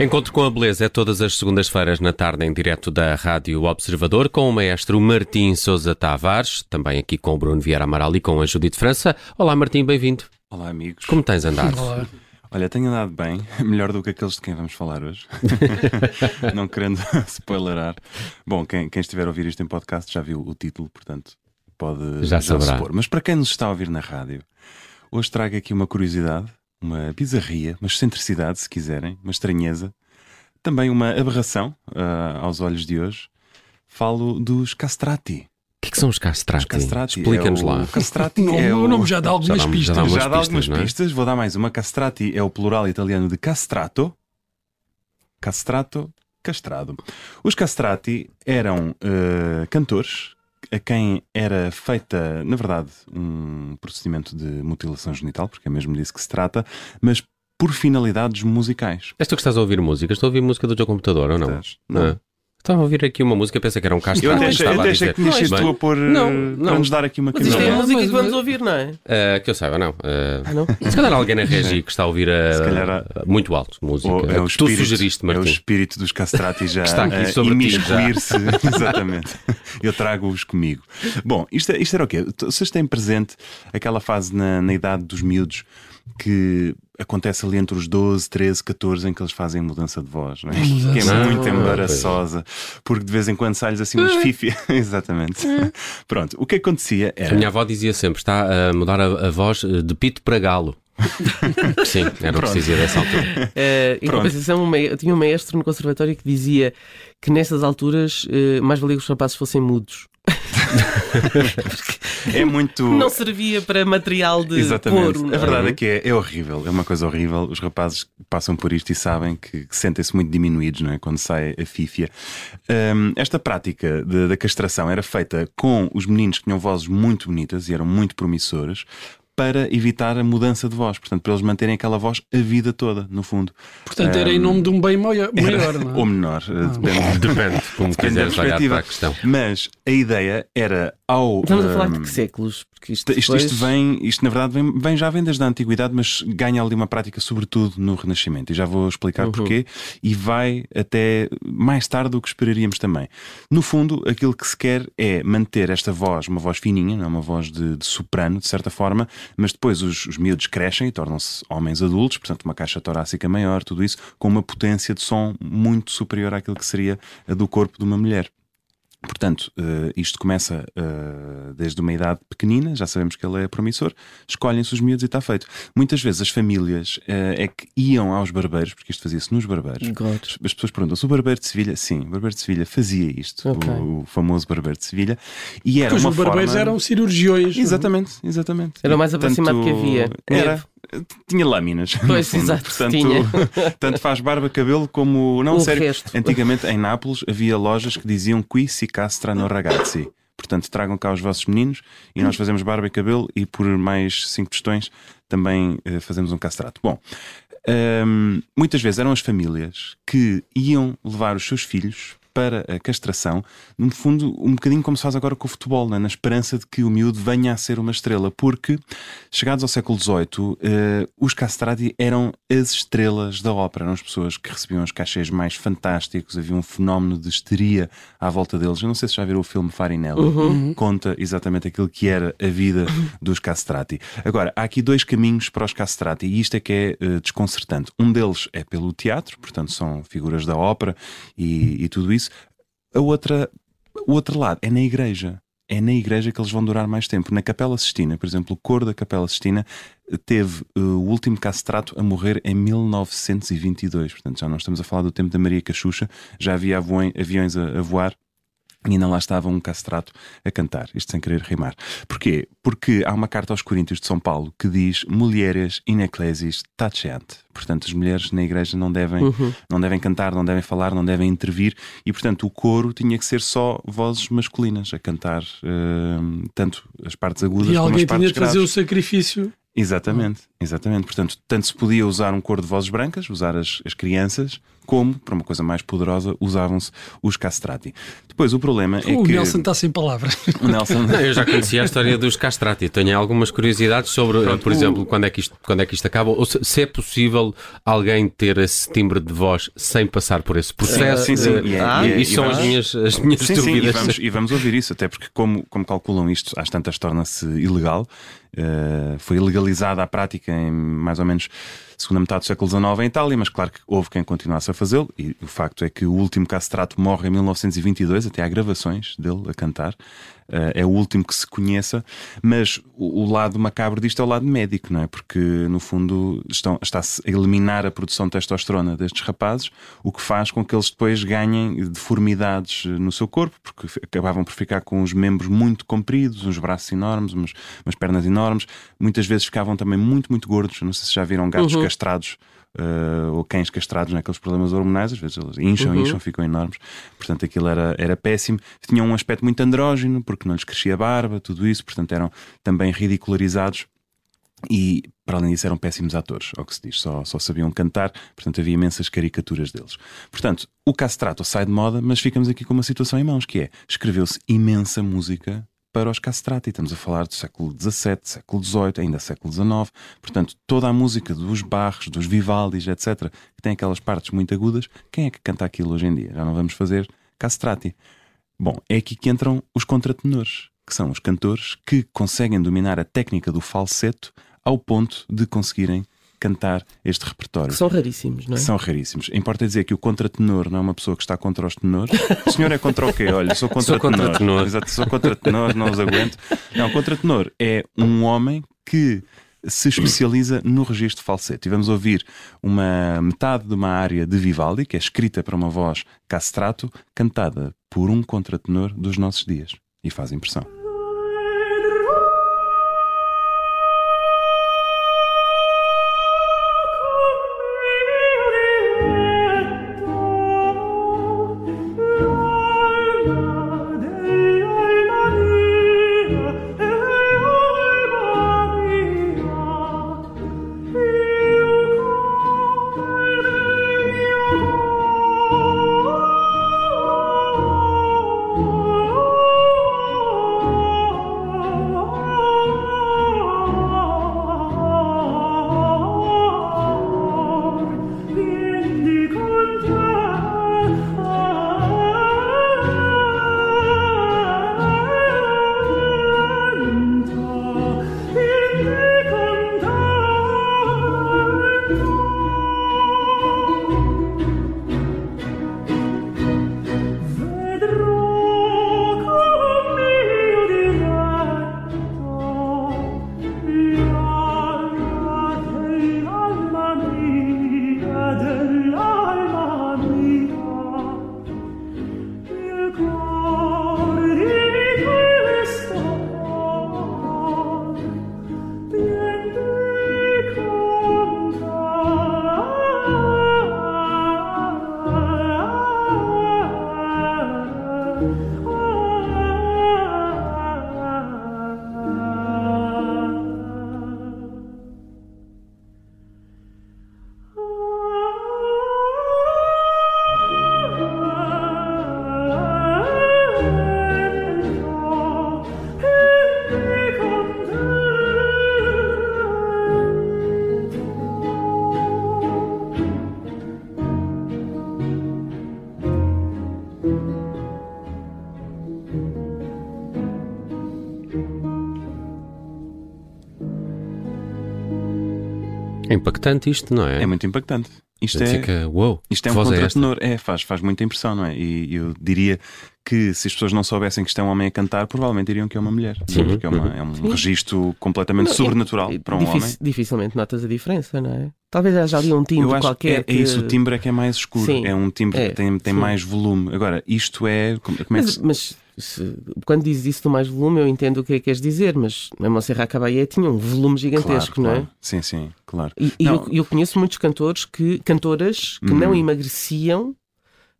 Encontro com a Beleza é todas as segundas-feiras na tarde em direto da Rádio Observador com o maestro Martim Sousa Tavares, também aqui com o Bruno Vieira Amaral e com a Judite França. Olá Martim, bem-vindo. Olá amigos. Como tens andado? Olá. Olha, tenho andado bem, melhor do que aqueles de quem vamos falar hoje. Não querendo spoilerar. Bom, quem, quem, estiver a ouvir isto em podcast já viu o título, portanto pode já, já supor. Mas para quem nos está a ouvir na rádio, hoje trago aqui uma curiosidade uma bizarria, uma excentricidade, se quiserem, uma estranheza, também uma aberração uh, aos olhos de hoje. Falo dos castrati. O que, é que são os castrati? castrati Explica-nos é lá. O castrati o, é o nome já dá algumas já dá, pistas. Já dá, já dá algumas pistas, pistas. Vou dar mais uma. Castrati é o plural italiano de castrato. Castrato, castrado. Os castrati eram uh, cantores a quem era feita, na verdade, um procedimento de mutilação genital, porque é mesmo disso que se trata, mas por finalidades musicais. És tu que estás a ouvir música? Estou a ouvir música do teu computador ou não? Estás? Não. Ah. Estava a ouvir aqui uma música, pensei que era um castrati. Eu até achei, estava eu até a achei dizer. que tinhas sido Bem, tu a pôr Não, uh, não. para nos dar aqui uma Mas isto é a música mas- que vamos mas- ouvir, não é? ah, que eu saiba, não. Ah, Ah, não? se calhar alguém na regi que está a ouvir a, há- muito alto música. Ou é o que tu espírito- sugeriste, É o Martim. espírito dos castrati já Que está aqui a sobre já. imiscuir-se. Exatamente. Eu trago-os comigo. Bom, isto, isto era o quê? Vocês têm presente aquela fase na, na idade dos miúdos que acontece ali entre os 12, 13, 14 em que eles fazem mudança de voz, não é? mudança. Que é Ah, muito embaraçosa, porque de vez em quando sai-lhes assim uns fifi. Exatamente. Pronto, o que acontecia A era. minha avó dizia sempre: está a mudar a, a voz eh, de pito para galo. Sim, era o que se dizia dessa altura. Eh, em Pronto. compensação, um eu tinha um maestro no conservatório que dizia que nessas alturas eh, mais valia que os rapazes fossem mudos. É muito. Não servia para material de Exatamente. couro. a é? verdade é que é, é horrível, é uma coisa horrível. Os rapazes passam por isto e sabem que, que sentem-se muito diminuídos não é? quando sai a fífia. Hum, esta prática de- da castração era feita com os meninos que tinham vozes muito bonitas e eram muito promissoras. Para evitar a mudança de voz, portanto, para eles manterem aquela voz a vida toda, no fundo. Portanto, era em nome de um bem maior, maior não é? Ou menor, eh, depende, Depende, como depende da quiseres olhar perspectiva. para a questão. Mas a ideia era ao. Estamos a falar de que séculos? Porque isto, Isto, isto, depois- isto vem, isto na verdade vem, vem já vem desde a antiguidade, mas ganha ali uma prática sobretudo no Renascimento. E já vou explicar Uhum. porquê. E vai até mais tarde do que esperaríamos também. No fundo, aquilo que se quer é manter esta voz, uma voz fininha, não é uma voz de, de soprano, de certa forma, mas depois os, os miúdos crescem e tornam-se homens adultos, portanto, uma caixa torácica maior, tudo isso, com uma potência de som muito superior àquilo que seria a do corpo de uma mulher. Portanto, eh, isto começa eh, desde uma idade pequenina, já sabemos que ele é promissor, escolhem-se os miúdos e está feito. Muitas vezes as famílias eh, é que iam aos barbeiros, porque isto fazia-se nos barbeiros. God. As pessoas perguntam se o barbeiro de Sevilha, sim, o barbeiro de Sevilha fazia isto, Ok. o, o famoso barbeiro de Sevilha, e era Porque uma os barbeiros forma... eram cirurgiões. é? Exatamente, exatamente. Era o mais aproximado que havia. Era. Tinha lâminas. Pois, fundo. exato, Portanto, tanto faz barba, cabelo como. Não, O sério. resto. Antigamente em Nápoles havia lojas que diziam qui si castra no ragazzi. Portanto, tragam cá os vossos meninos e nós fazemos barba e cabelo e por mais cinco tostões também eh, fazemos um castrato. Bom, hum, muitas vezes eram as famílias que iam levar os seus filhos para a castração, no fundo, um bocadinho como se faz agora com o futebol, né? na esperança de que o miúdo venha a ser uma estrela, porque chegados ao século XVIII, eh, os castrati eram as estrelas da ópera, eram as pessoas que recebiam os cachês mais fantásticos, havia um fenómeno de histeria à volta deles. Eu não sei se já viram o filme Farinelli, conta exatamente aquilo que era a vida dos castrati. Agora, há aqui dois caminhos para os castrati, e isto é que é eh, desconcertante. Um deles é pelo teatro, portanto, são figuras da ópera e, e tudo isso. A outra, o outro lado é na igreja. É na igreja que eles vão durar mais tempo. Na Capela Sistina, por exemplo, o coro da Capela Sistina eh, teve eh, o último castrato a morrer em 1922. Portanto, já não estamos a falar do tempo da Maria Cachucha, já havia aviões, aviões a, a voar. E ainda lá estava um castrato a cantar, isto sem querer rimar. Porquê? Porque há uma carta aos Coríntios de São Paulo que diz mulheres in ecclesis taceant. Portanto, as mulheres na igreja não devem, não devem cantar, não devem falar, não devem intervir. E, portanto, o coro tinha que ser só vozes masculinas a cantar hum, tanto as partes agudas E como as alguém partes tinha de fazer graves. o sacrifício. Exatamente, exatamente. Portanto, tanto se podia usar um coro de vozes brancas, usar as, as crianças, como, para uma coisa mais poderosa, usavam-se os castrati. Depois, o problema é o que. Nelson está sem palavras. O Nelson. Não, eu já conhecia a história dos castrati. Tenho algumas curiosidades sobre, Pronto, por o- exemplo, quando é, que isto, quando é que isto acaba, ou se, se é possível alguém ter esse timbre de voz sem passar por esse processo. Sim, sim, Eh, e é- Ah, e é- Isso e são vamos- as minhas, as minhas Sim, sim, e dúvidas. vamos, e vamos ouvir isso, até porque, como, como calculam isto, às tantas torna-se ilegal. Eh, foi ilegalizada a prática em mais ou menos segunda metade do século XIX em Itália, mas claro que houve quem continuasse a fazê-lo. E o facto é que o último castrato morre em 1922, até há gravações dele a cantar. Eh, é o último que se conheça, mas o, lado macabro disto é o lado médico, não é? Porque no fundo está-se a eliminar a produção de testosterona destes rapazes, o que faz com que eles depois ganhem deformidades no seu corpo, porque acabavam por ficar com os membros muito compridos, uns braços enormes, umas, umas pernas enormes, muitas vezes ficavam também muito, muito gordos. Não sei se já viram gatos castrados. eh, ou cães castrados naqueles problemas hormonais, às vezes eles incham, incham, ficam enormes. Portanto, aquilo era, era péssimo. Tinham um aspecto muito andrógeno, porque não lhes crescia barba, tudo isso, portanto, eram também ridicularizados e, para além disso, eram péssimos atores, ao que se diz, só, só sabiam cantar, portanto, havia imensas caricaturas deles. Portanto, o castrato sai de moda, mas ficamos aqui com uma situação em mãos, que é, escreveu-se imensa música para os castrati. Estamos a falar do século XVII, século XVIII, ainda século XIX. Portanto, toda a música dos Barros, dos Vivaldis, etc., que tem aquelas partes muito agudas, quem é que canta aquilo hoje em dia? Já não vamos fazer castrati. Bom, é aqui que entram os contratenores, que são os cantores que conseguem dominar a técnica do falseto ao ponto de conseguirem cantar este repertório. Que são raríssimos, não é? São raríssimos. Importa dizer que o contratenor não é uma pessoa que está contra os tenores. O senhor é contra o quê? Olha, sou contra Sou contra tenor. Exato, sou contra tenor, não os aguento. Não, contratenor é um homem que se especializa no registro falsete. E vamos ouvir uma metade de uma área de Vivaldi, que é escrita para uma voz castrato, cantada por um contratenor dos nossos dias. E faz impressão. É impactante isto, não é? É muito impactante. Isto é, fica, uou, Isto é um é contratenor, é, faz, faz muita impressão, não é? E eu diria que se as pessoas não soubessem que isto é um homem a cantar, provavelmente diriam que é uma mulher. Sim. Porque é, uma- é um registro completamente Não, sobrenatural é- para um difici- homem. Dificilmente notas a diferença, não é? Talvez haja ali um timbre que qualquer. é, é que- isso, o timbre é que é mais escuro. Sim. É um timbre É, que tem, tem sim. mais volume. Agora, isto é. Como, como é que Mas, se- mas quando dizes isso do mais volume, eu entendo o que é que queres dizer, mas a Monserrat Caballé tinha um volume gigantesco, claro, não é? claro. Sim, sim, claro. E, e eu, eu conheço muitos cantores que, cantoras que Uhum. não emagreciam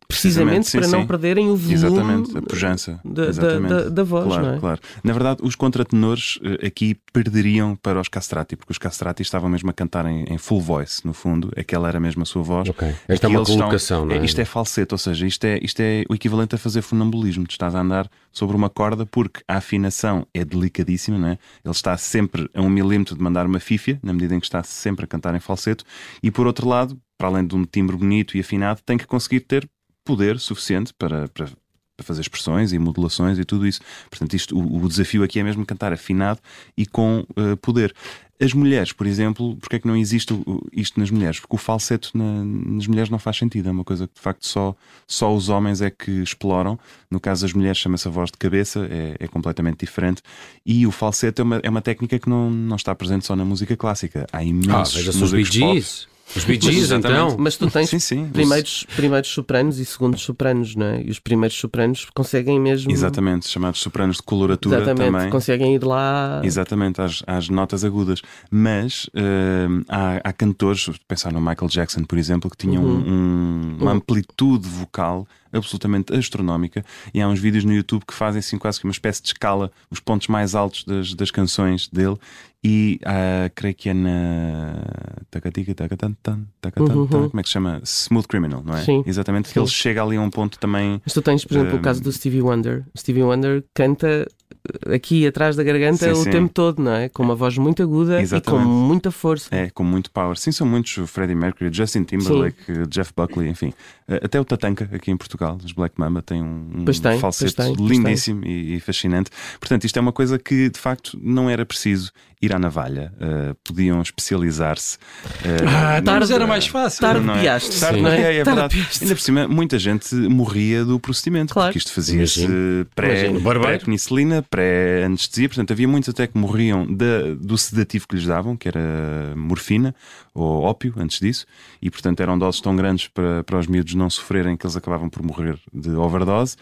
precisamente sim, para não sim. perderem o volume Exatamente, a pujança. da, da, Exatamente. da, da voz, Claro, não é? claro. Na verdade, os contratenores eh, aqui perderiam para os castrati, porque os castrati estavam mesmo a cantar em, em full voice, no fundo, aquela era mesmo a sua voz. Ok. Esta Aqui é uma eles estão- colocação, não é? Isto é falsete, ou seja, isto é, isto é o equivalente a fazer funambulismo. Tu estás a andar sobre uma corda porque a afinação é delicadíssima, não é? Ele está sempre a um milímetro de mandar uma fífia, na medida em que está sempre a cantar em falseto, e por outro lado, para além de um timbre bonito e afinado, tem que conseguir ter poder suficiente para, para, para fazer expressões e modulações e tudo isso. Portanto, isto, o, o desafio aqui é mesmo cantar afinado e com eh, poder. As mulheres, por exemplo, porque é que não existe isto nas mulheres? Porque o falseto na- nas mulheres não faz sentido, é uma coisa que de facto só, só os homens é que exploram. No caso das mulheres, chama-se a voz de cabeça, é, é completamente diferente. E o falseto é uma, é uma técnica que não, não está presente só na música clássica. Há Ah, imensos veja-se os músicos pop. Os Bee Gees, então. Mas tu tens Sim, sim. primeiros, primeiros sopranos e segundos sopranos, não é? E os primeiros sopranos conseguem mesmo. Exatamente, chamados sopranos de coloratura Exatamente, também. conseguem ir lá. Exatamente, às, às notas agudas. Mas eh, há, há cantores, pensar no Michael Jackson, por exemplo, que tinham Uhum. um- uma amplitude vocal absolutamente astronómica. E há uns vídeos no YouTube que fazem assim quase que uma espécie de escala, os pontos mais altos das, das canções dele. E ah, creio que é na. Tacatan, Uhum. Como é que se chama? Smooth Criminal, não é? Sim. Exatamente, que Sim. ele chega ali a um ponto também. Mas tu tens, por exemplo, o Um, caso do Stevie Wonder. O Stevie Wonder canta eh, aqui atrás da garganta Sim, o sim. tempo todo, não é? Com uma voz muito aguda Exatamente. e com muita força. É, com muito power. Sim, são muitos. o Freddie Mercury, Justin Timberlake, Jeff Buckley, enfim. Eh, Até o Tatanka, aqui em Portugal, os Black Mamba, tem um, um falsete lindíssimo e, e fascinante. Portanto, isto é uma coisa que, de facto, não era preciso ir à navalha. Eh, podiam especializar-se. eh, Ah, Tardes era mais fácil. Tarde não é? piaste, Tarde não é? é, é Tarde verdade. piaste. Ainda por cima, muita gente morria do procedimento, Claro. porque isto fazia-se Imagino. pré- pré-penicilina, pré-anestesia, portanto havia muitos até que morriam da- do sedativo que lhes davam, que era morfina ou ópio, antes disso, e portanto eram doses tão grandes para, para os miúdos não sofrerem que eles acabavam por morrer de overdose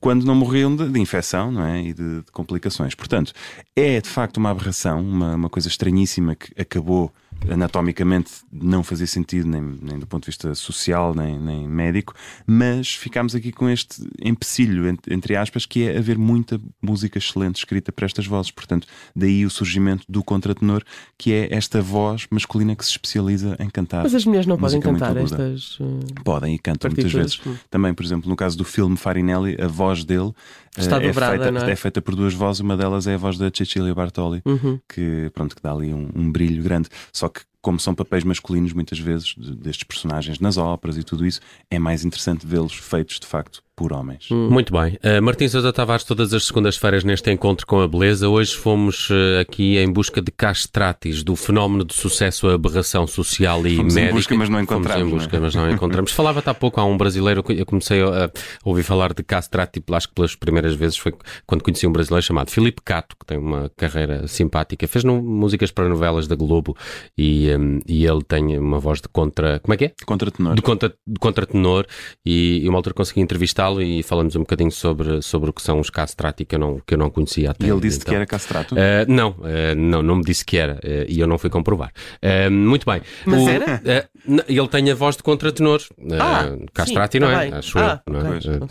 quando não morriam de, de infecção não é? e de, de complicações. Portanto, é de facto uma aberração, uma, uma coisa estranhíssima que acabou anatomicamente não fazer sentido, nem, nem do ponto de vista social, nem, nem médico, mas ficámos aqui com este empecilho, ent- entre aspas, que é haver muita música excelente escrita para estas vozes. Portanto, daí o surgimento do contratenor, que é esta voz masculina que se especializa em cantar. Mas as mulheres não podem cantar aguda. estas eh, Podem e cantam muitas vezes. Também, por exemplo, no caso do filme Farinelli, a voz dele Está eh, é, dobrada, feita, não é? feita por duas vozes. Uma delas é a voz da Cecilia Bartoli, Uhum. que, pronto, que dá ali um, um brilho grande. Só que, como são papéis masculinos, muitas vezes, de- destes personagens nas óperas e tudo isso, é mais interessante vê-los feitos de facto por homens. Hum. Muito bem. Uh, Martim Sousa Tavares, todas as segundas-feiras neste encontro com a beleza. Hoje fomos uh, aqui em busca de castratis, do fenómeno de sucesso, aberração social e Fomos em médica. busca, mas não Fomos encontramos, em não é? busca, mas não encontramos. Falava-te há pouco, há um brasileiro, eu comecei a ouvir falar de castrati, acho que pelas primeiras vezes foi quando conheci um brasileiro chamado Filipe Cato, que tem uma carreira simpática. Fez no- músicas para novelas da Globo e, um, e ele tem uma voz de contra... Como é que é? Contratenor. de, contra, de contratenor e, e uma altura consegui entrevistá-lo e falamos um bocadinho sobre, sobre o que são os castrati que eu não, que eu não conhecia até. E ele disse então. que era castrato. Uh, não, uh, não, não me disse que era uh, e eu não fui comprovar. Uh, muito bem. Mas O- era? uh, ele tem a voz de contratenor. Uh, Ah, castrati sim, não tá é? Acho Ah, eu. Não é? Uh,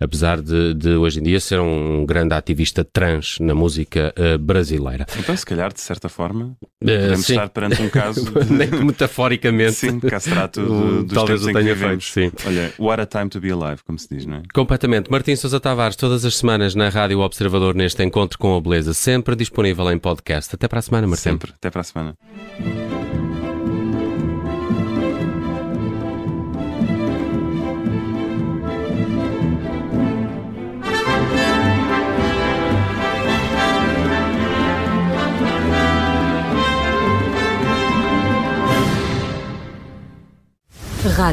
apesar de, de hoje em dia ser um grande ativista trans na música uh, brasileira. Então, se calhar, de certa forma, Uh, podemos sim. estar perante um caso. metaforicamente. Sim, castrato do, dos talvez tempos tenha feito, sim. Olha, what a time to be alive, como se diz, não é? Completamente. Martim Sousa Tavares, todas as semanas na Rádio Observador neste encontro com a beleza, sempre disponível em podcast. Até para a semana, Martim. Sempre. Até para a semana. Rádio